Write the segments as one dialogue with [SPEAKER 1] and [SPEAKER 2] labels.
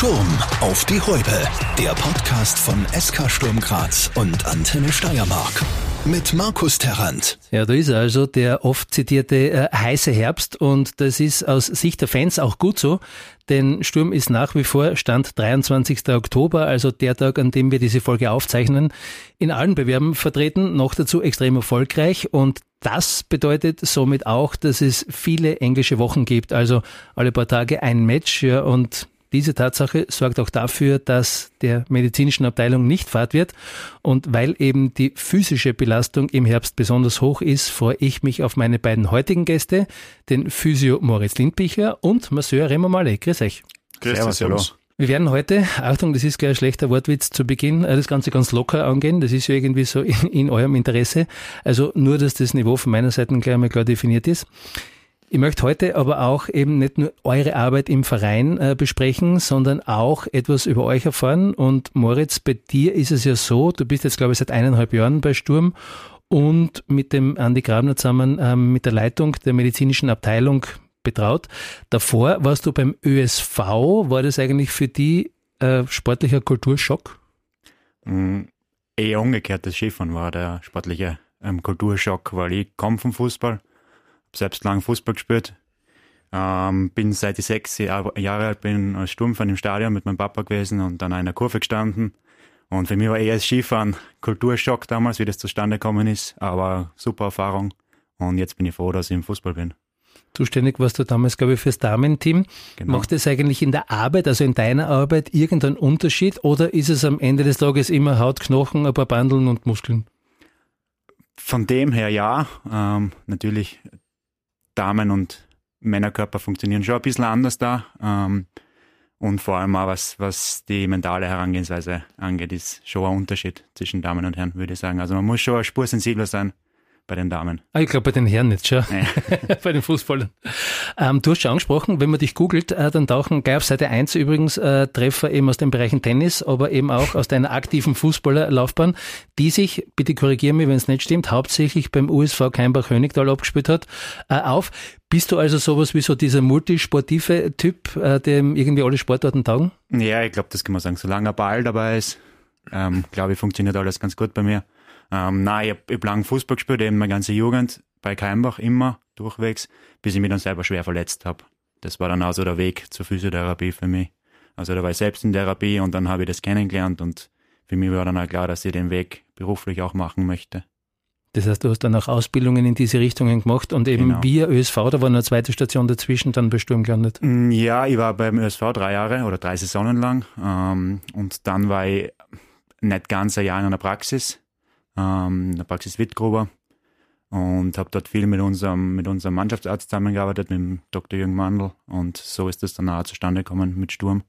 [SPEAKER 1] Sturm auf die Häupe. Der Podcast von SK Sturm Graz und Antenne Steiermark. Mit Markus Terrant.
[SPEAKER 2] Ja, da ist er also der oft zitierte äh, heiße Herbst und das ist aus Sicht der Fans auch gut so, denn Sturm ist nach wie vor Stand 23. Oktober, also der Tag, an dem wir diese Folge aufzeichnen, in allen Bewerben vertreten, noch dazu extrem erfolgreich und das bedeutet somit auch, dass es viele englische Wochen gibt, also alle paar Tage ein Match ja, und diese Tatsache sorgt auch dafür, dass der medizinischen Abteilung nicht fahrt wird. Und weil eben die physische Belastung im Herbst besonders hoch ist, freue ich mich auf meine beiden heutigen Gäste, den Physio Moritz Lindbicher und Masseur Remo Malé. Grüß euch.
[SPEAKER 3] Grüß dich, servus.
[SPEAKER 2] Wir werden heute, Achtung, das ist gleich ein schlechter Wortwitz zu Beginn, äh, das Ganze ganz locker angehen. Das ist ja irgendwie so in, in eurem Interesse. Also nur, dass das Niveau von meiner Seite gleich einmal klar definiert ist. Ich möchte heute aber auch eben nicht nur eure Arbeit im Verein äh, besprechen, sondern auch etwas über euch erfahren. Und Moritz, bei dir ist es ja so, du bist jetzt, glaube ich, seit eineinhalb Jahren bei Sturm und mit dem Andi Grabner zusammen ähm, mit der Leitung der medizinischen Abteilung betraut. Davor warst du beim ÖSV. War das eigentlich für die äh, sportlicher Kulturschock?
[SPEAKER 3] Mm, eher umgekehrt, das Skifahren war der sportliche ähm, Kulturschock, weil ich komme vom Fußball selbst lang Fußball gespielt. Ähm, bin seit ich sechs Jahre alt bin als Sturmfan im Stadion mit meinem Papa gewesen und dann in einer Kurve gestanden. Und für mich war eher das Skifahren Kulturschock damals, wie das zustande gekommen ist, aber super Erfahrung. Und jetzt bin ich froh, dass ich im Fußball bin.
[SPEAKER 2] Zuständig warst du damals, glaube ich, fürs Damenteam. Genau. Macht es eigentlich in der Arbeit, also in deiner Arbeit, irgendeinen Unterschied oder ist es am Ende des Tages immer Haut, Knochen, ein paar Bandeln und Muskeln?
[SPEAKER 3] Von dem her ja. Ähm, natürlich Damen- und Männerkörper funktionieren schon ein bisschen anders da. Ähm, und vor allem auch was, was die mentale Herangehensweise angeht, ist schon ein Unterschied zwischen Damen und Herren, würde ich sagen. Also man muss schon spursensibler sein bei den Damen.
[SPEAKER 2] Ah, ich glaube bei den Herren nicht schon. Nee. bei den Fußballern. Ähm, du hast schon angesprochen, wenn man dich googelt, äh, dann tauchen gleich auf Seite 1 übrigens äh, Treffer eben aus den Bereichen Tennis, aber eben auch aus deiner aktiven Fußballerlaufbahn, die sich, bitte korrigiere mich, wenn es nicht stimmt, hauptsächlich beim USV Keimbach-Hönigtal abgespielt hat, äh, auf. Bist du also sowas wie so dieser multisportive Typ, äh, dem irgendwie alle Sportarten taugen?
[SPEAKER 3] Ja, ich glaube, das kann man sagen. Solange ein Ball dabei ist, ähm, glaube ich, funktioniert alles ganz gut bei mir. Ähm, nein, ich habe hab lange Fußball gespielt, eben meine ganze Jugend, bei Keimbach immer, durchwegs, bis ich mich dann selber schwer verletzt habe. Das war dann auch so der Weg zur Physiotherapie für mich. Also da war ich selbst in Therapie und dann habe ich das kennengelernt und für mich war dann auch klar, dass ich den Weg beruflich auch machen möchte.
[SPEAKER 2] Das heißt, du hast dann auch Ausbildungen in diese Richtungen gemacht und eben genau. via ÖSV, da war eine zweite Station dazwischen, dann bei Sturm gelandet.
[SPEAKER 3] Mm, ja, ich war beim ÖSV drei Jahre oder drei Saisonen lang ähm, und dann war ich nicht ganz ein Jahr in einer Praxis ähm, in der Praxis Wittgruber und habe dort viel mit unserem, mit unserem Mannschaftsarzt zusammengearbeitet, mit dem Dr. Jürgen Mandl und so ist das dann auch zustande gekommen mit Sturm.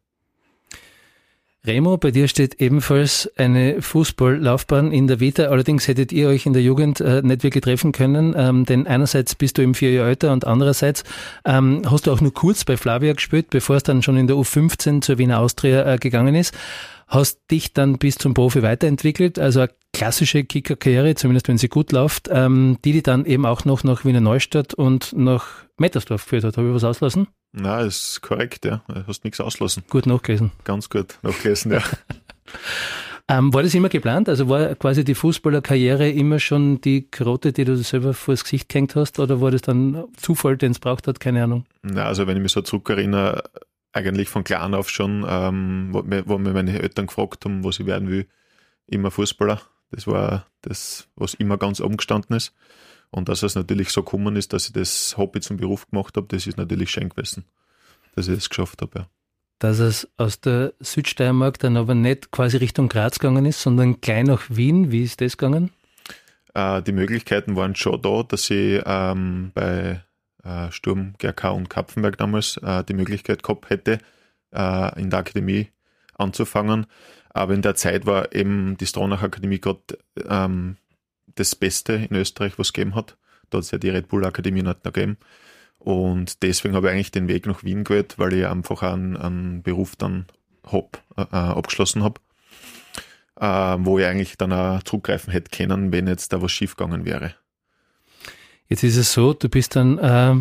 [SPEAKER 2] Remo, bei dir steht ebenfalls eine Fußballlaufbahn in der Vita. Allerdings hättet ihr euch in der Jugend äh, nicht wirklich treffen können, ähm, denn einerseits bist du im vier Jahre älter und andererseits ähm, hast du auch nur kurz bei Flavia gespielt, bevor es dann schon in der U15 zur Wiener Austria äh, gegangen ist hast dich dann bis zum Profi weiterentwickelt, also eine klassische Kicker-Karriere, zumindest wenn sie gut läuft, ähm, die die dann eben auch noch nach Wiener Neustadt und nach Mettersdorf geführt hat. Habe ich was auslassen?
[SPEAKER 4] Na, ist korrekt, ja. Du hast nichts auslassen.
[SPEAKER 2] Gut nachgelesen.
[SPEAKER 4] Ganz gut nachgelesen, ja.
[SPEAKER 2] ähm, war das immer geplant? Also war quasi die Fußballerkarriere immer schon die Karotte, die du selber vor das Gesicht gehängt hast, oder war das dann Zufall, den es braucht hat? Keine Ahnung.
[SPEAKER 4] Na, also wenn ich mich so zurückerinnere, eigentlich von klein auf schon, ähm, wo, wo mir meine Eltern gefragt haben, was ich werden will, immer Fußballer. Das war das, was immer ganz oben gestanden ist. Und dass es natürlich so gekommen ist, dass ich das Hobby zum Beruf gemacht habe, das ist natürlich schön gewesen, dass ich das geschafft habe. Ja.
[SPEAKER 2] Dass es aus der Südsteiermark dann aber nicht quasi Richtung Graz gegangen ist, sondern gleich nach Wien. Wie ist das gegangen?
[SPEAKER 4] Äh, die Möglichkeiten waren schon da, dass ich ähm, bei Sturm, GRK und Kapfenberg damals äh, die Möglichkeit gehabt hätte, äh, in der Akademie anzufangen. Aber in der Zeit war eben die Stronach Akademie gerade ähm, das Beste in Österreich, was es gegeben hat. Da hat es ja die Red Bull Akademie nicht noch gegeben. Und deswegen habe ich eigentlich den Weg nach Wien gewählt, weil ich einfach einen, einen Beruf dann hab, äh, abgeschlossen habe, äh, wo ich eigentlich dann auch zugreifen hätte können, wenn jetzt da was schiefgegangen wäre.
[SPEAKER 2] Jetzt ist es so, du bist dann äh,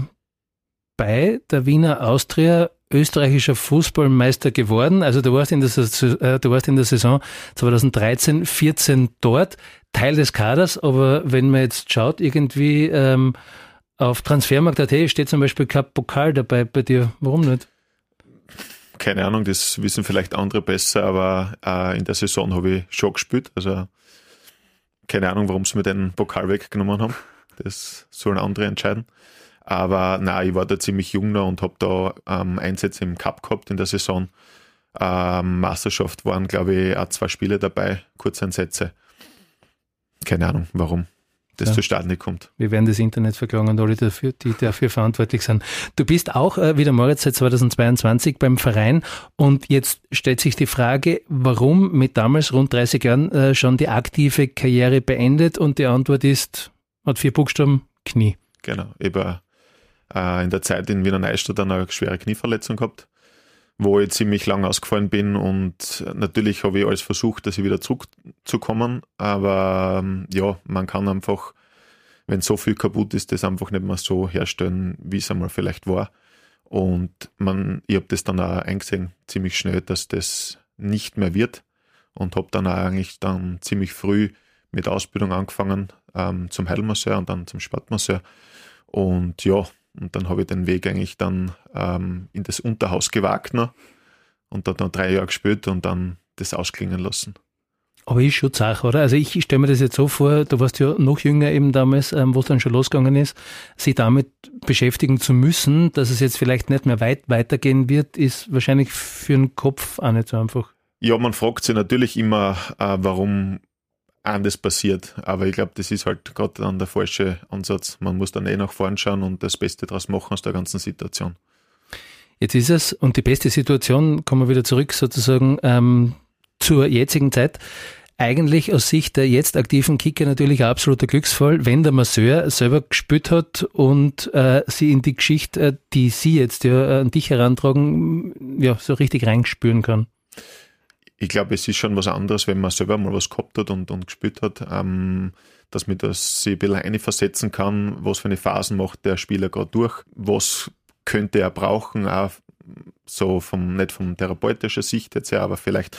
[SPEAKER 2] bei der Wiener Austria österreichischer Fußballmeister geworden. Also du warst in der, äh, du warst in der Saison 2013, 14 dort, Teil des Kaders, aber wenn man jetzt schaut, irgendwie ähm, auf Transfermarkt.at steht zum Beispiel kein Pokal dabei bei dir. Warum nicht?
[SPEAKER 4] Keine Ahnung, das wissen vielleicht andere besser, aber äh, in der Saison habe ich schon gespielt. Also keine Ahnung, warum sie mir den Pokal weggenommen haben. Das sollen andere entscheiden. Aber nein, ich war da ziemlich jung noch und habe da ähm, Einsätze im Cup gehabt in der Saison. Ähm, Meisterschaft waren, glaube ich, auch zwei Spiele dabei, Kurzeinsätze. Keine Ahnung, warum das ja. zustande kommt.
[SPEAKER 2] Wir werden das Internet verklagen und alle, dafür, die dafür verantwortlich sind. Du bist auch äh, wieder Moritz seit 2022 beim Verein und jetzt stellt sich die Frage, warum mit damals rund 30 Jahren äh, schon die aktive Karriere beendet und die Antwort ist, hat vier Buchstaben, Knie.
[SPEAKER 4] Genau, eben äh, in der Zeit in Wiener Neustadt eine schwere Knieverletzung gehabt, wo ich ziemlich lang ausgefallen bin und natürlich habe ich alles versucht, dass ich wieder zurückzukommen, aber ähm, ja, man kann einfach, wenn so viel kaputt ist, das einfach nicht mehr so herstellen, wie es einmal vielleicht war. Und man, ich habe das dann auch eingesehen, ziemlich schnell, dass das nicht mehr wird und habe dann auch eigentlich dann ziemlich früh mit Ausbildung angefangen ähm, zum Heilmasseur und dann zum Sportmasseur. Und ja, und dann habe ich den Weg eigentlich dann ähm, in das Unterhaus gewagt noch und dort noch drei Jahre gespielt und dann das ausklingen lassen.
[SPEAKER 2] Aber ist schon Sache, oder? Also ich stelle mir das jetzt so vor, du warst ja noch jünger eben damals, ähm, wo es dann schon losgegangen ist, sich damit beschäftigen zu müssen, dass es jetzt vielleicht nicht mehr weit weitergehen wird, ist wahrscheinlich für den Kopf auch nicht so einfach.
[SPEAKER 4] Ja, man fragt sich natürlich immer, äh, warum anders passiert. Aber ich glaube, das ist halt gerade dann der falsche Ansatz. Man muss dann eh nach vorn schauen und das Beste daraus machen aus der ganzen Situation.
[SPEAKER 2] Jetzt ist es, und die beste Situation, kommen wir wieder zurück sozusagen ähm, zur jetzigen Zeit, eigentlich aus Sicht der jetzt aktiven Kicker natürlich ein absoluter Glücksfall, wenn der Masseur selber gespielt hat und äh, sie in die Geschichte, äh, die Sie jetzt ja an dich herantragen, ja, so richtig reinspüren kann
[SPEAKER 4] ich glaube, es ist schon was anderes, wenn man selber mal was gehabt hat und, und gespielt hat, ähm, dass man das sich ein bisschen einversetzen kann, was für eine Phasen macht der Spieler gerade durch, was könnte er brauchen, auch so vom, nicht von therapeutischer Sicht jetzt her, aber vielleicht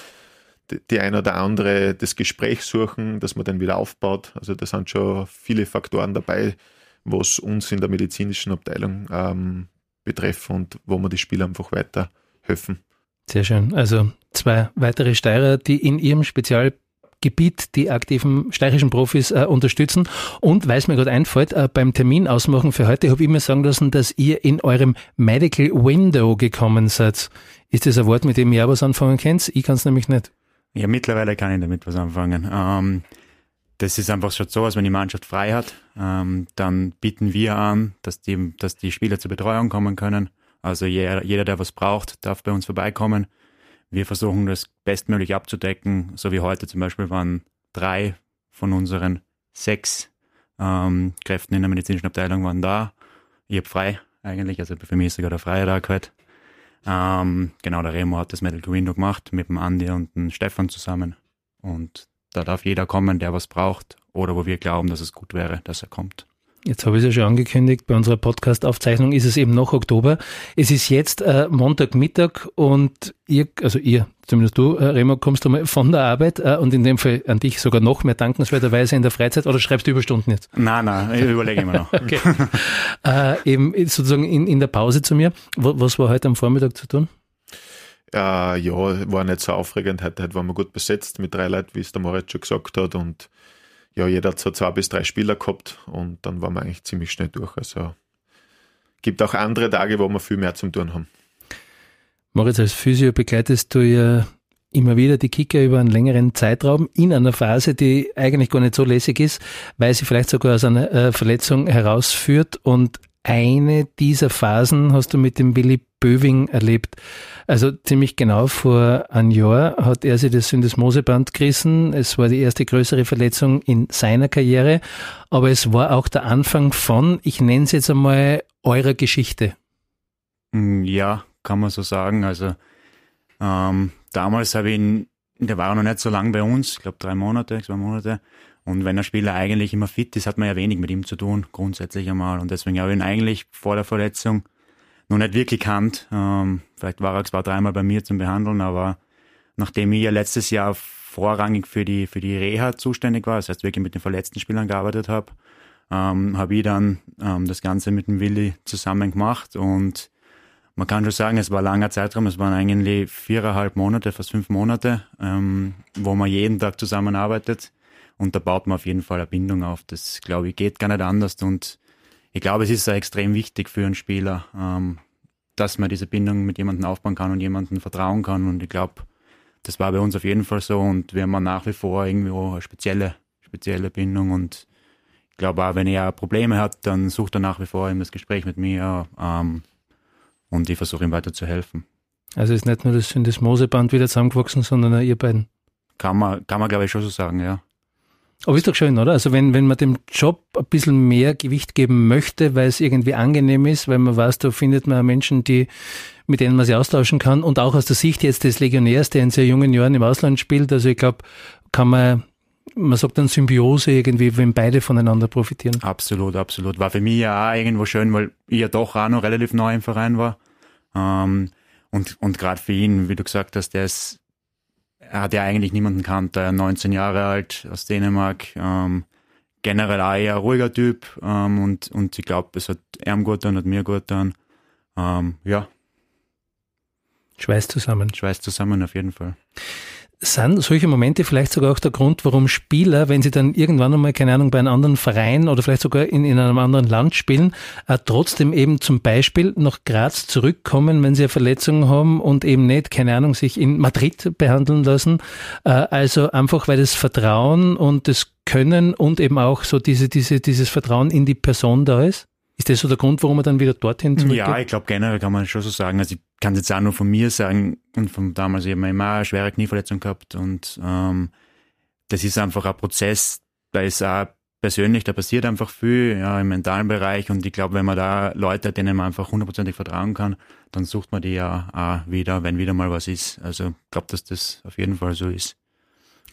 [SPEAKER 4] die, die ein oder andere das Gespräch suchen, dass man dann wieder aufbaut. Also da sind schon viele Faktoren dabei, was uns in der medizinischen Abteilung ähm, betreffen und wo wir die Spieler einfach weiter helfen.
[SPEAKER 2] Sehr schön. Also zwei weitere Steirer, die in ihrem Spezialgebiet die aktiven steirischen Profis äh, unterstützen. Und weil es mir gerade einfällt, äh, beim Termin ausmachen für heute habe ich mir sagen lassen, dass ihr in eurem Medical Window gekommen seid. Ist das ein Wort, mit dem ihr was anfangen könnt? Ich kann es nämlich nicht.
[SPEAKER 3] Ja, mittlerweile kann ich damit was anfangen. Ähm, das ist einfach schon so, als wenn die Mannschaft frei hat, ähm, dann bieten wir an, dass die, dass die Spieler zur Betreuung kommen können. Also jeder, jeder, der was braucht, darf bei uns vorbeikommen. Wir versuchen das bestmöglich abzudecken. So wie heute zum Beispiel waren drei von unseren sechs ähm, Kräften in der medizinischen Abteilung waren da. Ich habe frei eigentlich, also für mich ist sogar der freie Tag heute. Ähm, genau, der Remo hat das Medical Window gemacht mit dem Andi und dem Stefan zusammen. Und da darf jeder kommen, der was braucht oder wo wir glauben, dass es gut wäre, dass er kommt.
[SPEAKER 2] Jetzt habe ich es ja schon angekündigt, bei unserer Podcast-Aufzeichnung ist es eben noch Oktober. Es ist jetzt äh, Montagmittag und ihr, also ihr, zumindest du, äh, Remo, kommst du mal von der Arbeit äh, und in dem Fall an dich sogar noch mehr dankenswerterweise in der Freizeit oder schreibst du Überstunden jetzt?
[SPEAKER 3] Nein, nein, ich überlege immer noch. okay.
[SPEAKER 2] äh, eben sozusagen in, in der Pause zu mir. Was war heute am Vormittag zu tun?
[SPEAKER 4] Äh, ja, war nicht so aufregend. Heute, heute waren wir gut besetzt mit drei Leuten, wie es der Moritz schon gesagt hat und ja, jeder hat so zwei bis drei Spieler gehabt und dann waren wir eigentlich ziemlich schnell durch. Also gibt auch andere Tage, wo wir viel mehr zum tun haben.
[SPEAKER 2] Moritz, als Physio begleitest du ja immer wieder die Kicker über einen längeren Zeitraum in einer Phase, die eigentlich gar nicht so lässig ist, weil sie vielleicht sogar aus einer äh, Verletzung herausführt und eine dieser Phasen hast du mit dem Willi Böving erlebt. Also ziemlich genau vor einem Jahr hat er sich das Syndesmoseband gerissen. Es war die erste größere Verletzung in seiner Karriere, aber es war auch der Anfang von, ich nenne es jetzt einmal, eurer Geschichte.
[SPEAKER 3] Mm, ja, kann man so sagen. Also ähm, damals habe ich ihn, der war noch nicht so lange bei uns, ich glaube drei Monate, zwei Monate. Und wenn der Spieler eigentlich immer fit ist, hat man ja wenig mit ihm zu tun, grundsätzlich einmal. Und deswegen habe ich ihn eigentlich vor der Verletzung noch nicht wirklich kannt. Ähm, vielleicht war er zwar dreimal bei mir zum Behandeln, aber nachdem ich ja letztes Jahr vorrangig für die, für die Reha zuständig war, das heißt wirklich mit den verletzten Spielern gearbeitet habe, ähm, habe ich dann ähm, das Ganze mit dem Willi zusammen gemacht und man kann schon sagen, es war ein langer Zeitraum, es waren eigentlich viereinhalb Monate, fast fünf Monate, ähm, wo man jeden Tag zusammenarbeitet und da baut man auf jeden Fall eine Bindung auf. Das, glaube ich, geht gar nicht anders und ich glaube, es ist extrem wichtig für einen Spieler, ähm, dass man diese Bindung mit jemandem aufbauen kann und jemandem vertrauen kann und ich glaube, das war bei uns auf jeden Fall so und wir haben nach wie vor irgendwo eine spezielle, spezielle Bindung und ich glaube auch, wenn er Probleme hat, dann sucht er nach wie vor eben das Gespräch mit mir ähm, und ich versuche ihm weiter zu helfen.
[SPEAKER 2] Also ist nicht nur das Syndesmoseband wieder zusammengewachsen, sondern auch ihr beiden.
[SPEAKER 3] Kann man, kann man glaube ich schon so sagen, ja.
[SPEAKER 2] Aber ist doch schön, oder? Also wenn, wenn man dem Job ein bisschen mehr Gewicht geben möchte, weil es irgendwie angenehm ist, weil man weiß, da findet man Menschen, die, mit denen man sich austauschen kann und auch aus der Sicht jetzt des Legionärs, der in sehr jungen Jahren im Ausland spielt, also ich glaube, kann man man sagt dann Symbiose irgendwie, wenn beide voneinander profitieren.
[SPEAKER 3] Absolut, absolut. War für mich ja auch irgendwo schön, weil ich ja doch auch noch relativ neu im Verein war. Ähm, und und gerade für ihn, wie du gesagt hast, der ist, er hat ja eigentlich niemanden kannt, er 19 Jahre alt aus Dänemark, ähm, generell auch eher ruhiger Typ ähm, und, und ich glaube, es hat ihm gut dann, hat mir gut dann. Ähm, ja.
[SPEAKER 2] Schweiß zusammen.
[SPEAKER 3] Schweiß zusammen auf jeden Fall
[SPEAKER 2] sind solche Momente vielleicht sogar auch der Grund, warum Spieler, wenn sie dann irgendwann einmal, keine Ahnung, bei einem anderen Verein oder vielleicht sogar in, in einem anderen Land spielen, äh, trotzdem eben zum Beispiel nach Graz zurückkommen, wenn sie eine Verletzung haben und eben nicht, keine Ahnung, sich in Madrid behandeln lassen. Äh, also einfach, weil das Vertrauen und das Können und eben auch so diese, diese, dieses Vertrauen in die Person da ist? Ist das so der Grund, warum man dann wieder dorthin zurückgeht?
[SPEAKER 3] Ja, ich glaube generell kann man schon so sagen. Also ich kann es jetzt auch nur von mir sagen und von damals eben immer eine schwere Knieverletzung gehabt und ähm, das ist einfach ein Prozess, da ist auch persönlich, da passiert einfach viel ja, im mentalen Bereich und ich glaube, wenn man da Leute hat, denen man einfach hundertprozentig vertrauen kann, dann sucht man die ja auch wieder, wenn wieder mal was ist. Also ich glaube, dass das auf jeden Fall so ist.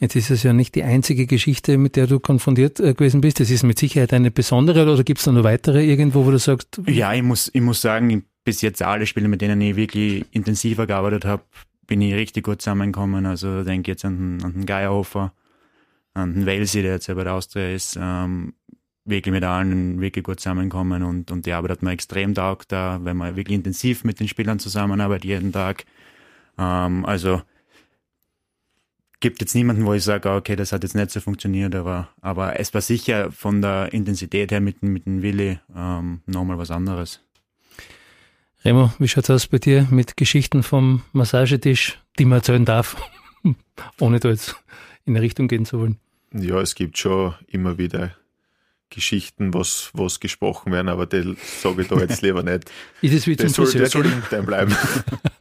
[SPEAKER 2] Jetzt ist es ja nicht die einzige Geschichte, mit der du konfrontiert äh, gewesen bist. Das ist mit Sicherheit eine besondere oder gibt es da noch weitere irgendwo, wo du sagst?
[SPEAKER 3] Ja, ich muss, ich muss sagen, bis jetzt alle Spiele, mit denen ich wirklich intensiver gearbeitet habe, bin ich richtig gut zusammengekommen. Also denke jetzt an, an den Geierhofer, an den Welsi, der jetzt bei der Austria ist. Ähm, wirklich mit allen wirklich gut zusammenkommen und, und die Arbeit hat mir extrem taugt, da, wenn man wirklich intensiv mit den Spielern zusammenarbeitet, jeden Tag. Ähm, also gibt jetzt niemanden, wo ich sage, okay, das hat jetzt nicht so funktioniert, aber, aber es war sicher von der Intensität her mit, mit dem Willi ähm, nochmal was anderes.
[SPEAKER 2] Remo, wie schaut es aus bei dir mit Geschichten vom Massagetisch, die man erzählen darf, ohne da jetzt in eine Richtung gehen zu wollen?
[SPEAKER 4] Ja, es gibt schon immer wieder Geschichten, was, was gesprochen werden, aber die sage ich da jetzt lieber nicht.
[SPEAKER 2] Ist es wie
[SPEAKER 4] das
[SPEAKER 2] zum
[SPEAKER 4] soll, das soll intern bleiben.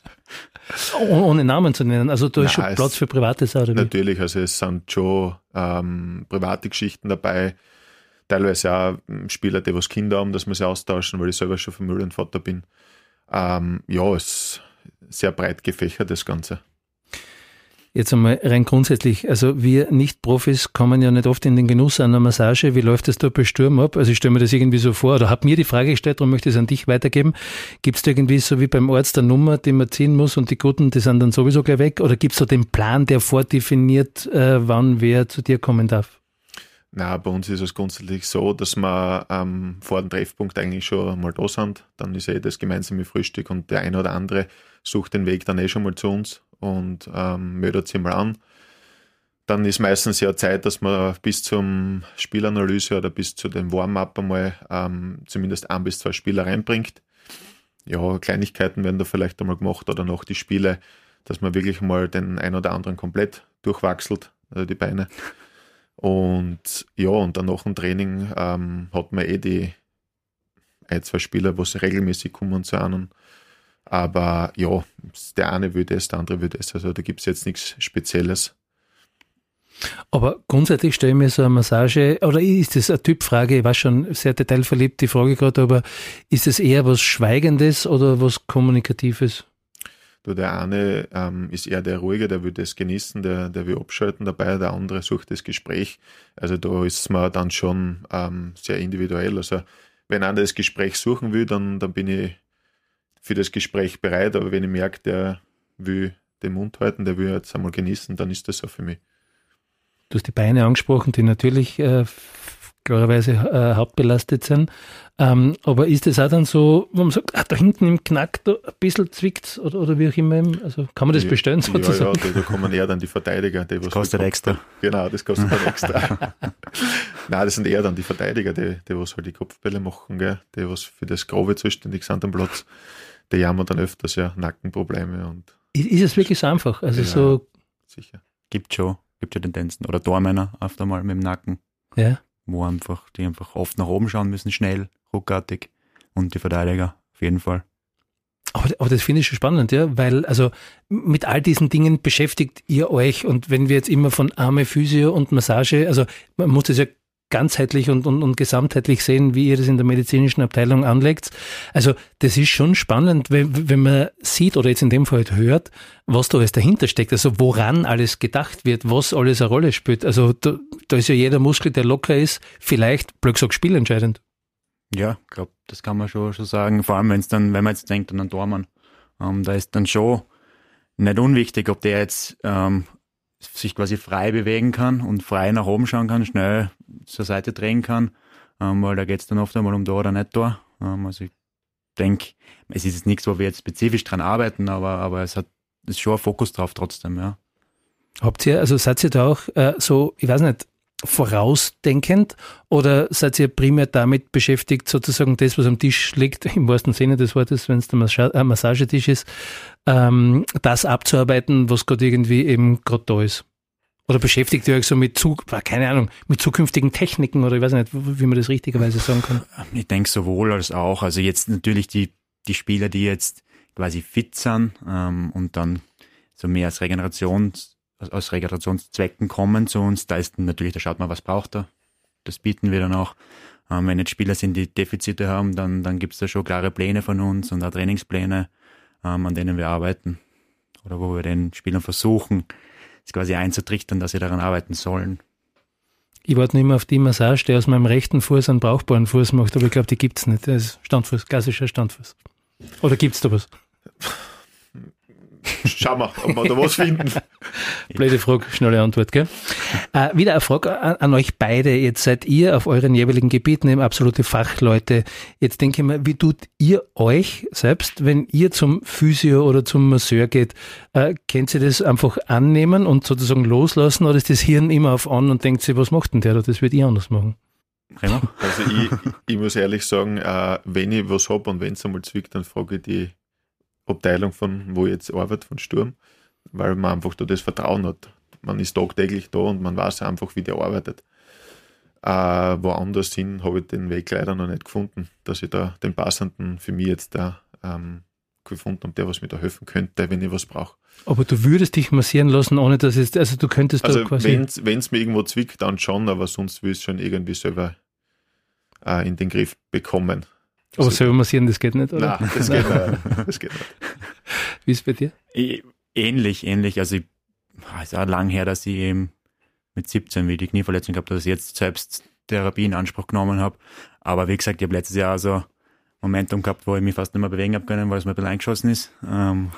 [SPEAKER 2] Ohne Namen zu nennen. Also da ist schon Platz für private Sachen.
[SPEAKER 4] Natürlich, also es sind schon ähm, private Geschichten dabei. Teilweise auch ähm, Spieler, die was Kinder haben, dass wir sie austauschen, weil ich selber schon Familienvater bin. Ähm, ja, es ist sehr breit gefächert, das Ganze.
[SPEAKER 2] Jetzt einmal rein grundsätzlich, also wir Nicht-Profis kommen ja nicht oft in den Genuss einer Massage. Wie läuft das da bei Sturm ab? Also ich stelle mir das irgendwie so vor, oder habe mir die Frage gestellt, darum möchte ich es an dich weitergeben. Gibt es da irgendwie so wie beim Arzt eine Nummer, die man ziehen muss und die Guten, die sind dann sowieso gleich weg? Oder gibt es da den Plan, der vordefiniert, äh, wann wer zu dir kommen darf?
[SPEAKER 4] Na, bei uns ist es grundsätzlich so, dass wir ähm, vor dem Treffpunkt eigentlich schon mal da sind. Dann ist eh das gemeinsame Frühstück und der eine oder andere sucht den Weg dann eh schon mal zu uns und ähm, meldet sich mal an. Dann ist meistens ja Zeit, dass man bis zum Spielanalyse oder bis zu dem Warm-up einmal ähm, zumindest ein bis zwei Spieler reinbringt. Ja, Kleinigkeiten werden da vielleicht einmal gemacht oder noch die Spiele, dass man wirklich mal den ein oder anderen komplett durchwachselt, also die Beine. Und ja, und dann nach dem Training ähm, hat man eh die ein, zwei Spieler, was regelmäßig kommen zu einem aber ja, der eine will das, der andere will das. Also da gibt es jetzt nichts Spezielles.
[SPEAKER 2] Aber grundsätzlich stelle ich mir so eine Massage, oder ist das eine Typfrage? Ich war schon sehr detailverliebt, die Frage gerade, aber ist es eher was Schweigendes oder was Kommunikatives?
[SPEAKER 4] Du, der eine ähm, ist eher der Ruhige, der will das genießen, der, der will abschalten dabei, der andere sucht das Gespräch. Also da ist man dann schon ähm, sehr individuell. Also wenn einer das Gespräch suchen will, dann, dann bin ich für das Gespräch bereit, aber wenn ich merke, der will den Mund halten, der will jetzt einmal genießen, dann ist das so für mich.
[SPEAKER 2] Du hast die Beine angesprochen, die natürlich äh, klarerweise äh, hauptbelastet sind. Ähm, aber ist es auch dann so, wo man sagt, ah, da hinten im Knack da ein bisschen zwickt oder, oder wie auch immer? Also kann man das bestellen
[SPEAKER 4] sozusagen? Ja, ja, da, da kommen eher dann die Verteidiger. Die,
[SPEAKER 3] das kostet extra.
[SPEAKER 4] Genau, das kostet dann extra. Nein, das sind eher dann die Verteidiger, die, die was halt die Kopfbälle machen, gell? die was für das Grobe zuständig sind am Platz. Die haben dann öfters ja Nackenprobleme. Und
[SPEAKER 2] ist, ist es wirklich so einfach? Also ja, so
[SPEAKER 3] sicher. Gibt schon, gibt ja Tendenzen. Oder Tormänner oft einmal mit dem Nacken.
[SPEAKER 2] Ja
[SPEAKER 3] wo einfach, die einfach oft nach oben schauen müssen, schnell, ruckartig. Und die Verteidiger, auf jeden Fall.
[SPEAKER 2] Aber, aber das finde ich schon spannend, ja, weil also mit all diesen Dingen beschäftigt ihr euch und wenn wir jetzt immer von Arme, Physio und Massage, also man muss das ja ganzheitlich und, und, und gesamtheitlich sehen, wie ihr das in der medizinischen Abteilung anlegt. Also das ist schon spannend, wenn, wenn man sieht oder jetzt in dem Fall halt hört, was da alles dahinter steckt, also woran alles gedacht wird, was alles eine Rolle spielt. Also da, da ist ja jeder Muskel, der locker ist, vielleicht, blöd gesagt, spielentscheidend.
[SPEAKER 3] Ja, ich glaube, das kann man schon, schon sagen. Vor allem, wenn es dann, wenn man jetzt denkt an einen Tormann, ähm, da ist dann schon nicht unwichtig, ob der jetzt ähm, sich quasi frei bewegen kann und frei nach oben schauen kann, schnell zur Seite drehen kann, ähm, weil da geht es dann oft einmal um da oder nicht da. Ähm, also ich denke, es ist jetzt nichts, wo wir jetzt spezifisch dran arbeiten, aber, aber es hat ist schon ein Fokus drauf trotzdem, ja.
[SPEAKER 2] Habt ihr, also seid ihr da auch äh, so, ich weiß nicht, vorausdenkend oder seid ihr primär damit beschäftigt, sozusagen das, was am Tisch liegt, im wahrsten Sinne des Wortes, wenn es der Massa äh, Massagetisch ist, ähm, das abzuarbeiten, was gerade irgendwie eben gerade da ist? Oder beschäftigt ihr euch so mit, Zug, keine Ahnung, mit zukünftigen Techniken oder ich weiß nicht, wie man das richtigerweise sagen kann?
[SPEAKER 3] Ich denke sowohl als auch. Also jetzt natürlich die, die Spieler, die jetzt quasi fit sind ähm, und dann so mehr als Regenerations, aus Regenerationszwecken kommen zu uns, da ist natürlich, da schaut man, was braucht er. Das bieten wir dann auch. Ähm, wenn jetzt Spieler sind, die Defizite haben, dann, dann gibt es da schon klare Pläne von uns und auch Trainingspläne, ähm, an denen wir arbeiten. Oder wo wir den Spielern versuchen, es quasi einzutrichtern, dass sie daran arbeiten sollen.
[SPEAKER 2] Ich warte immer auf die Massage, der aus meinem rechten Fuß einen brauchbaren Fuß macht, aber ich glaube, die gibt es nicht. Das ist Standfuß, klassischer Standfuß. Oder gibt es da was?
[SPEAKER 4] Schauen wir, ob wir da was finden.
[SPEAKER 2] Blöde Frage, schnelle Antwort, gell? Äh, wieder eine Frage an, an, euch beide. Jetzt seid ihr auf euren jeweiligen Gebieten eben absolute Fachleute. Jetzt denke ich mal, wie tut ihr euch selbst, wenn ihr zum Physio oder zum Masseur geht? Äh, könnt ihr das einfach annehmen und sozusagen loslassen oder ist das Hirn immer auf an und denkt sich, was macht denn der da? Das wird ich anders machen.
[SPEAKER 4] Also ich, ich muss ehrlich sagen, äh, wenn ich was habe und wenn es einmal zwickt, dann frage ich die Abteilung von, wo ich jetzt arbeite, von Sturm, weil man einfach da das Vertrauen hat. Man ist tagtäglich da und man weiß einfach, wie der arbeitet. Äh, woanders hin habe ich den Weg leider noch nicht gefunden, dass ich da den passenden für mich jetzt da ähm, gefunden habe, der was mir da helfen könnte, wenn ich was brauche.
[SPEAKER 2] Aber du würdest dich massieren lassen, ohne dass es, also du könntest
[SPEAKER 4] also da quasi... wenn es mir irgendwo zwickt, dann schon, aber sonst will ich es schon irgendwie selber äh, in den Griff bekommen.
[SPEAKER 2] Aber selber massieren, das geht nicht,
[SPEAKER 4] oder? Nein, das geht nicht. Das geht nicht.
[SPEAKER 2] Wie ist es bei dir?
[SPEAKER 3] Ähnlich, ähnlich. Also, ich, es ist auch lang her, dass ich eben mit 17, wie die Knieverletzung gehabt dass ich jetzt selbst Therapie in Anspruch genommen habe. Aber wie gesagt, ich habe letztes Jahr so Momentum gehabt, wo ich mich fast nicht mehr bewegen habe können, weil es mir ein bisschen eingeschossen ist. Ähm,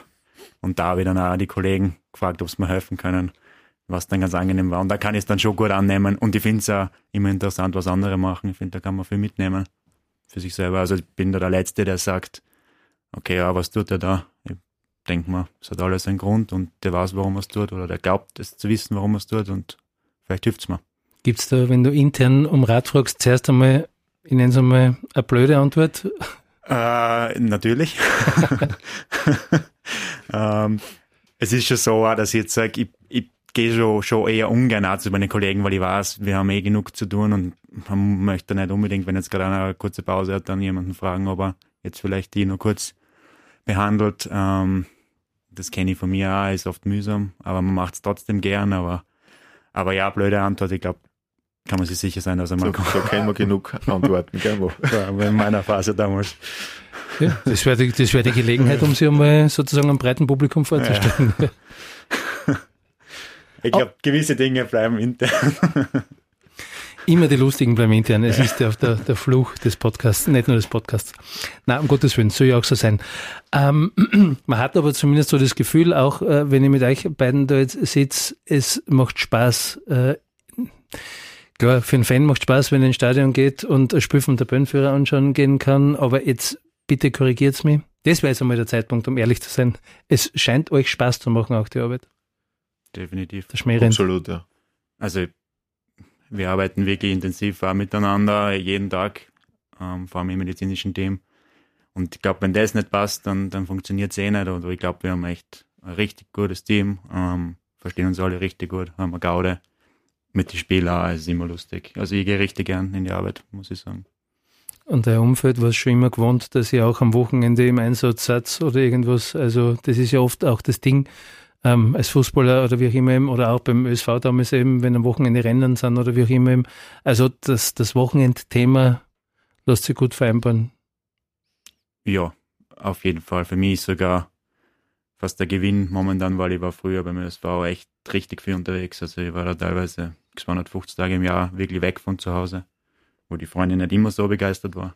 [SPEAKER 3] und da habe ich dann auch die Kollegen gefragt, ob sie mir helfen können, was dann ganz angenehm war. Und da kann ich es dann schon gut annehmen. Und ich finde es auch immer interessant, was andere machen. Ich finde, da kann man viel mitnehmen für sich selber. Also ich bin da der Letzte, der sagt, okay, ja, was tut er da? Ich denke mal, es hat alles einen Grund und der weiß, warum er es tut oder der glaubt, es zu wissen, warum er es tut und vielleicht hilft es mir.
[SPEAKER 2] Gibt es da, wenn du intern um Rat fragst, zuerst einmal, ich nenne es einmal eine blöde Antwort?
[SPEAKER 3] Äh, natürlich. ähm, es ist schon so, dass ich jetzt sage, ich, ich gehe schon, schon eher ungern zu meinen Kollegen, weil ich weiß, wir haben eh genug zu tun und man möchte nicht unbedingt, wenn jetzt gerade eine kurze Pause hat, dann jemanden fragen, ob er jetzt vielleicht die nur kurz behandelt. Ähm, das kenne ich von mir auch, ist oft mühsam, aber man macht es trotzdem gern. Aber, aber ja, blöde Antwort, ich glaube, kann man sich sicher sein, dass er mal
[SPEAKER 4] so, so kennen wir genug Antworten, gell?
[SPEAKER 3] Ja, in meiner Phase damals.
[SPEAKER 2] Ja, das wäre die, wär die Gelegenheit, um sie einmal sozusagen einem breiten Publikum vorzustellen. Ja.
[SPEAKER 3] Ich glaube, gewisse Dinge bleiben intern.
[SPEAKER 2] Immer die lustigen bleiben intern. Es ist der, der, der Fluch des Podcasts, nicht nur des Podcasts. Na, um Gottes Willen, soll ja auch so sein. Ähm, man hat aber zumindest so das Gefühl, auch äh, wenn ich mit euch beiden da jetzt sitze, es macht Spaß. Äh, klar, für einen Fan macht Spaß, wenn er ins Stadion geht und ein Spiel von der Bönnführer anschauen gehen kann, aber jetzt bitte korrigiert's mich. Das wäre jetzt einmal der Zeitpunkt, um ehrlich zu sein. Es scheint euch Spaß zu machen, auch die Arbeit.
[SPEAKER 3] Definitiv.
[SPEAKER 2] Der Schmäh rennt.
[SPEAKER 4] Absolut, ja.
[SPEAKER 3] Also wir arbeiten wirklich intensiv auch miteinander, jeden Tag, ähm, vor allem im medizinischen Team. Und ich glaube, wenn das nicht passt, dann, dann funktioniert es eh nicht. Und ich glaube, wir haben echt ein richtig gutes Team, ähm, verstehen uns alle richtig gut, haben eine Gaude. Mit den Spielern es ist immer lustig. Also ich gehe richtig gern in die Arbeit, muss ich sagen.
[SPEAKER 2] Und der Umfeld war schon immer gewohnt, dass ihr auch am Wochenende im Einsatz seid oder irgendwas. Also das ist ja oft auch das Ding ähm, als Fußballer oder wie auch immer eben, oder auch beim ÖSV damals eben, wenn am Wochenende Rennen sind oder wie auch immer eben. Also das, das Wochenendthema lässt sich gut vereinbaren.
[SPEAKER 3] Ja, auf jeden Fall. Für mich ist sogar fast der Gewinn momentan, weil ich war früher beim ÖSV echt richtig viel unterwegs. Also ich war da teilweise 250 Tage im Jahr wirklich weg von zu Hause, wo die Freundin nicht immer so begeistert war.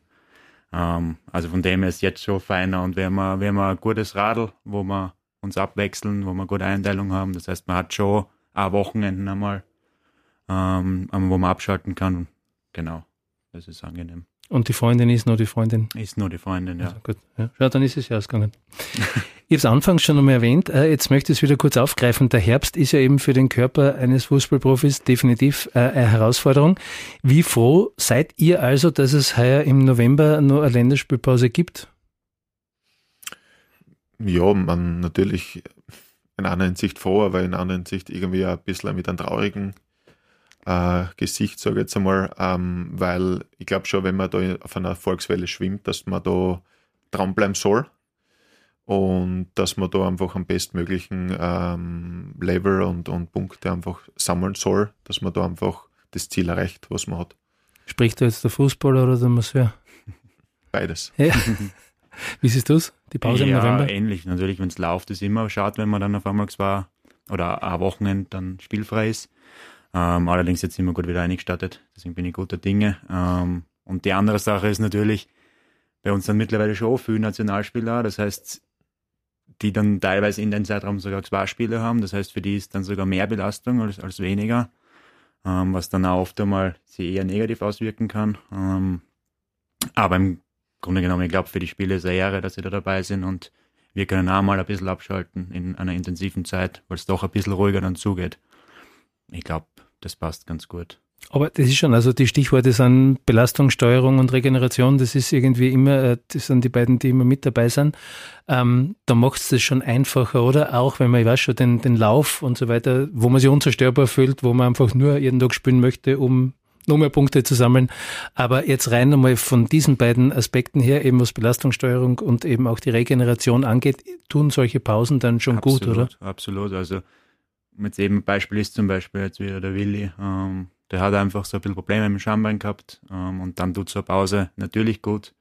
[SPEAKER 3] Ähm, also von dem her ist jetzt schon feiner und wir haben, wir haben ein gutes Radl, wo wir uns abwechseln, wo wir gute Einteilung haben. Das heißt, man hat schon auch Wochenenden einmal, ähm, wo man abschalten kann. Genau, das ist angenehm.
[SPEAKER 2] Und die Freundin ist nur die Freundin.
[SPEAKER 3] Ist nur die Freundin, ja.
[SPEAKER 2] Also gut, ja. ja, dann ist es ja ausgegangen. ich habe es anfangs schon einmal erwähnt, äh, jetzt möchte ich es wieder kurz aufgreifen. Der Herbst ist ja eben für den Körper eines Fußballprofis definitiv äh, eine Herausforderung. Wie froh seid ihr also, dass es heuer im November nur eine Länderspielpause gibt?
[SPEAKER 4] Ja, man natürlich in einer Hinsicht froh, aber in einer Hinsicht irgendwie ein bisschen mit einem traurigen äh, Gesicht, sage ich jetzt einmal, ähm, weil ich glaube schon, wenn man da auf einer Erfolgswelle schwimmt, dass man da dranbleiben soll und dass man da einfach am bestmöglichen ähm, Level und, und Punkte einfach sammeln soll, dass man da einfach das Ziel erreicht, was man hat.
[SPEAKER 2] Spricht da jetzt der Fußballer oder der Masseur?
[SPEAKER 4] Beides.
[SPEAKER 2] Ja. Wie siehst du es? Die Pause
[SPEAKER 3] ja,
[SPEAKER 2] im November?
[SPEAKER 3] ähnlich. Natürlich, wenn es läuft, ist immer schade, wenn man dann auf einmal zwar oder ein Wochenende dann spielfrei ist. Ähm, allerdings jetzt immer gut wieder eingestartet. Deswegen bin ich guter Dinge. Ähm, und die andere Sache ist natürlich, bei uns sind mittlerweile schon viele Nationalspieler. Das heißt, die dann teilweise in den Zeitraum sogar zwei Spiele haben. Das heißt, für die ist dann sogar mehr Belastung als, als weniger. Ähm, was dann auch oft einmal sich eher negativ auswirken kann. Ähm, aber im Grunde genommen, ich glaube, für die Spiele ist eine Ehre, dass sie da dabei sind und wir können auch mal ein bisschen abschalten in einer intensiven Zeit, weil es doch ein bisschen ruhiger dann zugeht. Ich glaube, das passt ganz gut.
[SPEAKER 2] Aber das ist schon, also die Stichworte sind Belastungssteuerung und Regeneration, das ist irgendwie immer, äh, das sind die beiden, die immer mit dabei sind. Ähm, da macht es das schon einfacher, oder? Auch wenn man, ich weiß schon, den, den Lauf und so weiter, wo man sich unzerstörbar fühlt, wo man einfach nur jeden Tag spielen möchte, um noch mehr Punkte zu sammeln. Aber jetzt rein nochmal von diesen beiden Aspekten her, eben was Belastungssteuerung und eben auch die Regeneration angeht, tun solche Pausen dann schon
[SPEAKER 3] absolut,
[SPEAKER 2] gut, oder?
[SPEAKER 3] Absolut. Also mit eben ein Beispiel ist zum Beispiel jetzt wieder der Willi. Ähm, der hat einfach so ein bisschen Probleme mit dem Schambein gehabt ähm, und dann tut so eine Pause natürlich gut.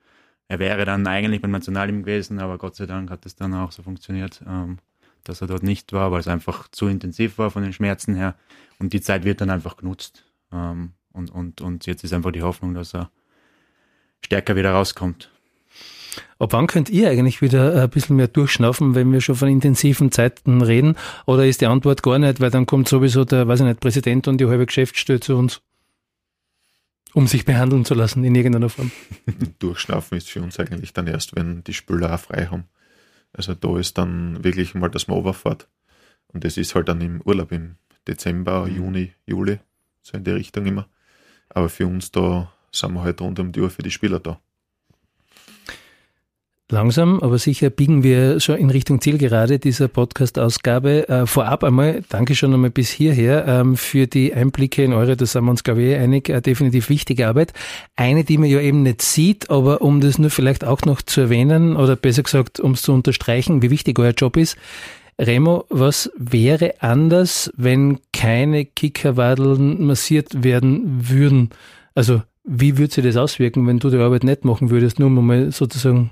[SPEAKER 3] Er wäre dann eigentlich beim Nationalteam gewesen, aber Gott sei Dank hat es dann auch so funktioniert, ähm, dass er dort nicht war, weil es einfach zu intensiv war von den Schmerzen her. Und die Zeit wird dann einfach genutzt. Ähm, und, und, und jetzt ist einfach die Hoffnung, dass er stärker wieder rauskommt.
[SPEAKER 2] Ab wann könnt ihr eigentlich wieder ein bisschen mehr durchschnaufen, wenn wir schon von intensiven Zeiten reden? Oder ist die Antwort gar nicht, weil dann kommt sowieso der, weiß ich nicht, Präsident und die halbe Geschäftsstelle zu uns, um sich behandeln zu lassen in irgendeiner Form?
[SPEAKER 4] Durchschnaufen ist für uns eigentlich dann erst, wenn die Spüler auch frei haben. Also da ist dann wirklich mal das Mal fährt. Und das ist halt dann im Urlaub im Dezember, Juni, Juli, so in die Richtung immer. Aber für uns da sind wir halt rund um die Uhr für die Spieler da.
[SPEAKER 2] Langsam, aber sicher biegen wir schon in Richtung Zielgerade dieser Podcast-Ausgabe. Äh, vorab einmal, danke schon einmal bis hierher ähm, für die Einblicke in eure, da sind wir uns glaube ich eh einig, äh, definitiv wichtige Arbeit. Eine, die man ja eben nicht sieht, aber um das nur vielleicht auch noch zu erwähnen oder besser gesagt, um es zu unterstreichen, wie wichtig euer Job ist. Remo, was wäre anders, wenn keine Kickerwadeln massiert werden würden? Also, wie würde sich das auswirken, wenn du die Arbeit nicht machen würdest, nur um mal sozusagen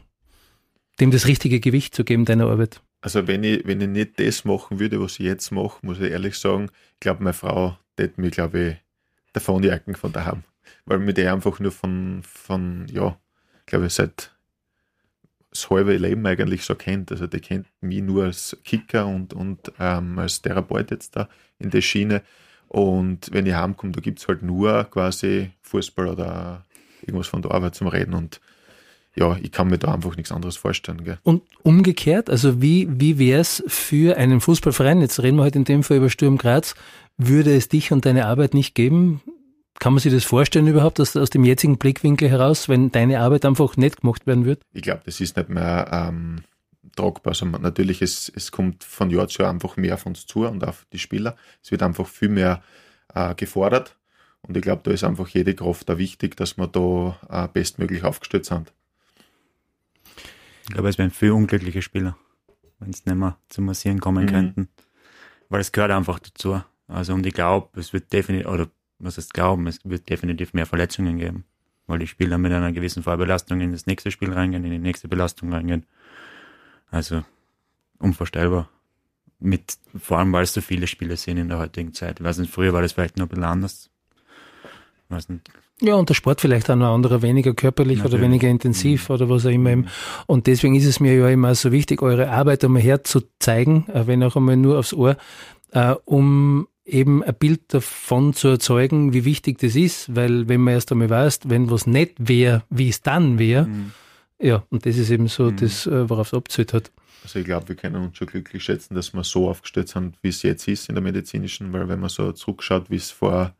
[SPEAKER 2] dem das richtige Gewicht zu geben, deiner Arbeit?
[SPEAKER 4] Also, wenn ich, wenn ich nicht das machen würde, was ich jetzt mache, muss ich ehrlich sagen, ich glaube, meine Frau tät mir, glaube ich, davonjagen von daheim. Weil mir der einfach nur von, von ja, glaube ich, seit das halbe Leben eigentlich so kennt. Also der kennt mich nur als Kicker und, und ähm, als Therapeut jetzt da in der Schiene. Und wenn ich heimkomme, da gibt es halt nur quasi Fußball oder irgendwas von der Arbeit zum Reden und ja, ich kann mir da einfach nichts anderes vorstellen. Gell.
[SPEAKER 2] Und umgekehrt, also wie, wie wäre es für einen Fußballverein, jetzt reden wir heute halt in dem Fall über Sturm Graz, würde es dich und deine Arbeit nicht geben? Kann man sich das vorstellen überhaupt, dass aus dem jetzigen Blickwinkel heraus, wenn deine Arbeit einfach nicht gemacht werden wird?
[SPEAKER 4] Ich glaube, das ist nicht mehr ähm, tragbar. Also natürlich, es, es kommt von Jahr zu Jahr einfach mehr auf uns zu und auf die Spieler. Es wird einfach viel mehr äh, gefordert. Und ich glaube, da ist einfach jede Kraft da wichtig, dass wir da äh, bestmöglich aufgestellt sind.
[SPEAKER 3] Ich glaube, es wären viele unglückliche Spieler, wenn es nicht mehr zum Massieren kommen mhm. könnten. Weil es gehört einfach dazu. Also und ich glaube, es wird definitiv, oder was heißt glauben, es wird definitiv mehr Verletzungen geben. Weil die Spieler mit einer gewissen Vorbelastung in das nächste Spiel reingehen, in die nächste Belastung reingehen. Also unvorstellbar. Mit, vor allem, weil es so viele Spiele sind in der heutigen Zeit. Ich weiß nicht, früher war das vielleicht noch ein bisschen anders.
[SPEAKER 2] Ich weiß nicht, ja, und der Sport vielleicht auch noch anderer, weniger körperlich Natürlich. oder weniger intensiv mhm. oder was auch immer. Und deswegen ist es mir ja immer so wichtig, eure Arbeit einmal herzuzeigen, äh, wenn auch einmal nur aufs Ohr, äh, um eben ein Bild davon zu erzeugen, wie wichtig das ist, weil wenn man erst einmal weiß, wenn was nicht wäre, wie es dann wäre, mhm. ja, und das ist eben so mhm. das, äh, worauf es abzählt hat.
[SPEAKER 4] Also ich glaube, wir können uns schon glücklich schätzen, dass wir so aufgestellt sind, wie es jetzt ist in der medizinischen, weil wenn man so zurückschaut, wie es vor ein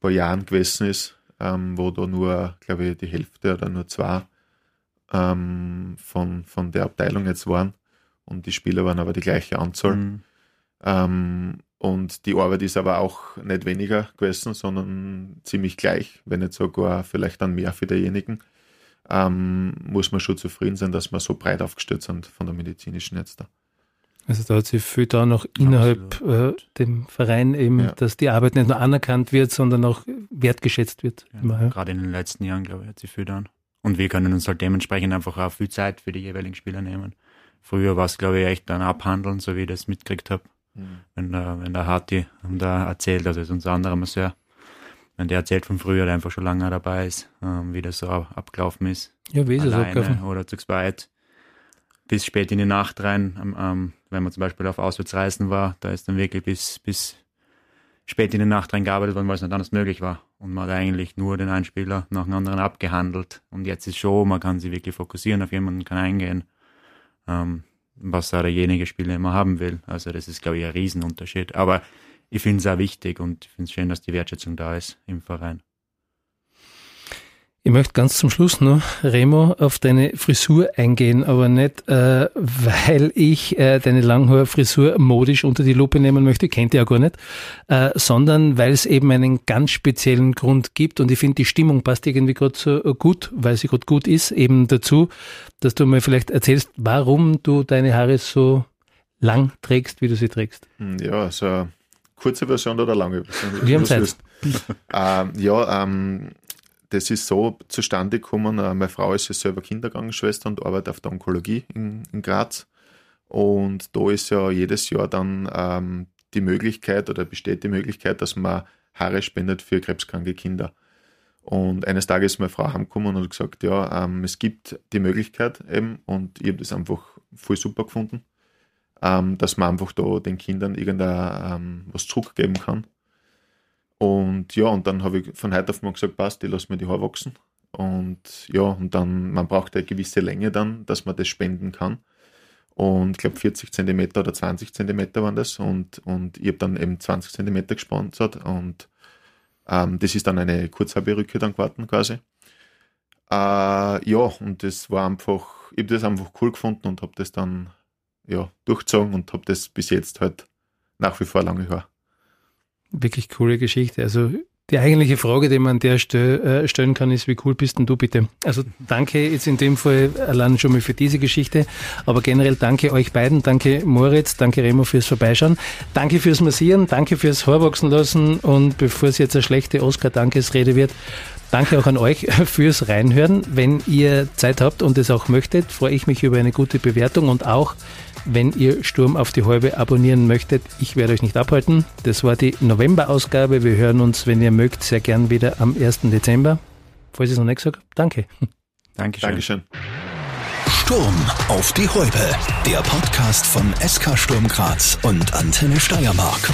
[SPEAKER 4] paar Jahren gewesen ist, ähm, wo da nur, glaube ich, die Hälfte oder nur zwei ähm, von, von der Abteilung jetzt waren. Und die Spieler waren aber die gleiche Anzahl. Mhm. Ähm, und die Arbeit ist aber auch nicht weniger gewesen, sondern ziemlich gleich, wenn nicht sogar vielleicht dann mehr für diejenigen. Ähm, muss man schon zufrieden sein, dass wir so breit aufgestellt sind von der medizinischen jetzt da.
[SPEAKER 2] Also da hat sich viel da noch innerhalb äh, dem Verein eben, ja. dass die Arbeit nicht nur anerkannt wird, sondern auch wertgeschätzt wird.
[SPEAKER 3] Ja, immer, ja. Gerade in den letzten Jahren, glaube ich, hat sich viel dann. Und wir können uns halt dementsprechend einfach auch viel Zeit für die jeweiligen Spieler nehmen. Früher war es, glaube ich, echt dann abhandeln, so wie ich das mitgekriegt habe. Mhm. Wenn, der, wenn der Hati da erzählt, also ist unser anderer Masseur, wenn der erzählt von früher, der einfach schon lange dabei ist, ähm, wie das so abgelaufen ist.
[SPEAKER 2] Ja, wie ist es abgelaufen?
[SPEAKER 3] Oder zu zweit bis spät in die Nacht rein. Ähm, wenn man zum Beispiel auf Auswärtsreisen war, da ist dann wirklich bis, bis spät in die Nacht rein gearbeitet worden, weil es nicht anders möglich war. Und man hat eigentlich nur den einen Spieler nach dem anderen abgehandelt. Und jetzt ist schon, man kann sich wirklich fokussieren auf jemanden, kann eingehen, ähm, was auch derjenige Spieler immer haben will. Also das ist, glaube ich, ein Riesenunterschied. Aber ich finde es auch wichtig und ich finde es schön, dass die Wertschätzung da ist im Verein.
[SPEAKER 2] Ich möchte ganz zum Schluss noch, Remo, auf deine Frisur eingehen, aber nicht, äh, weil ich äh, deine Langhaarfrisur modisch unter die Lupe nehmen möchte, kennt ihr ja gar nicht, äh, sondern weil es eben einen ganz speziellen Grund gibt und ich finde, die Stimmung passt irgendwie gerade so gut, weil sie gerade gut ist, eben dazu, dass du mir vielleicht erzählst, warum du deine Haare so lang trägst, wie du sie trägst.
[SPEAKER 4] Hm, ja, also kurze Version oder lange Version?
[SPEAKER 2] Wir haben Zeit.
[SPEAKER 4] ähm, ja, ähm, das ist so zustande gekommen. Äh, meine Frau ist ja selber Kindergangsschwester und arbeitet auf der Onkologie in, in Graz. Und da ist ja jedes Jahr dann ähm, die Möglichkeit oder besteht die Möglichkeit, dass man Haare spendet für krebskranke Kinder. Und eines Tages ist meine Frau heimgekommen und hat gesagt, ja, ähm, es gibt die Möglichkeit eben und ich habe das einfach voll super gefunden, ähm, dass man einfach da den Kindern irgendwas ähm, zurückgeben kann. Und ja, und dann habe ich von heute auf morgen gesagt, passt, ich lasse mir die Haare wachsen. Und ja, und dann, man braucht eine gewisse Länge dann, dass man das spenden kann. Und ich glaube 40 cm oder 20 cm waren das. Und, und ich habe dann eben 20 cm gesponsert. Und ähm, das ist dann eine Kurzhaarperücke dann geworden quasi. Äh, ja, und das war einfach, ich habe das einfach cool gefunden und habe das dann ja, durchgezogen und habe das bis jetzt halt nach wie vor lange Haar
[SPEAKER 2] wirklich coole Geschichte. Also die eigentliche Frage, die man an der Stelle äh, stellen kann, ist, wie cool bist denn du bitte? Also danke jetzt in dem Fall allein schon mal für diese Geschichte, aber generell danke euch beiden, danke Moritz, danke Remo fürs Vorbeischauen, danke fürs Massieren, danke fürs Haarwachsen lassen. Und bevor es jetzt eine schlechte Oscar-Dankesrede wird, Danke auch an euch fürs Reinhören. Wenn ihr Zeit habt und es auch möchtet, freue ich mich über eine gute Bewertung und auch, wenn ihr Sturm auf die Häube abonnieren möchtet. Ich werde euch nicht abhalten. Das war die November-Ausgabe. Wir hören uns, wenn ihr mögt, sehr gern wieder am 1. Dezember. Falls ich es noch nicht gesagt habe, danke.
[SPEAKER 3] Dankeschön.
[SPEAKER 4] Dankeschön.
[SPEAKER 1] Sturm auf die Häupe. Der Podcast von SK Sturm Graz und Antenne Steiermark.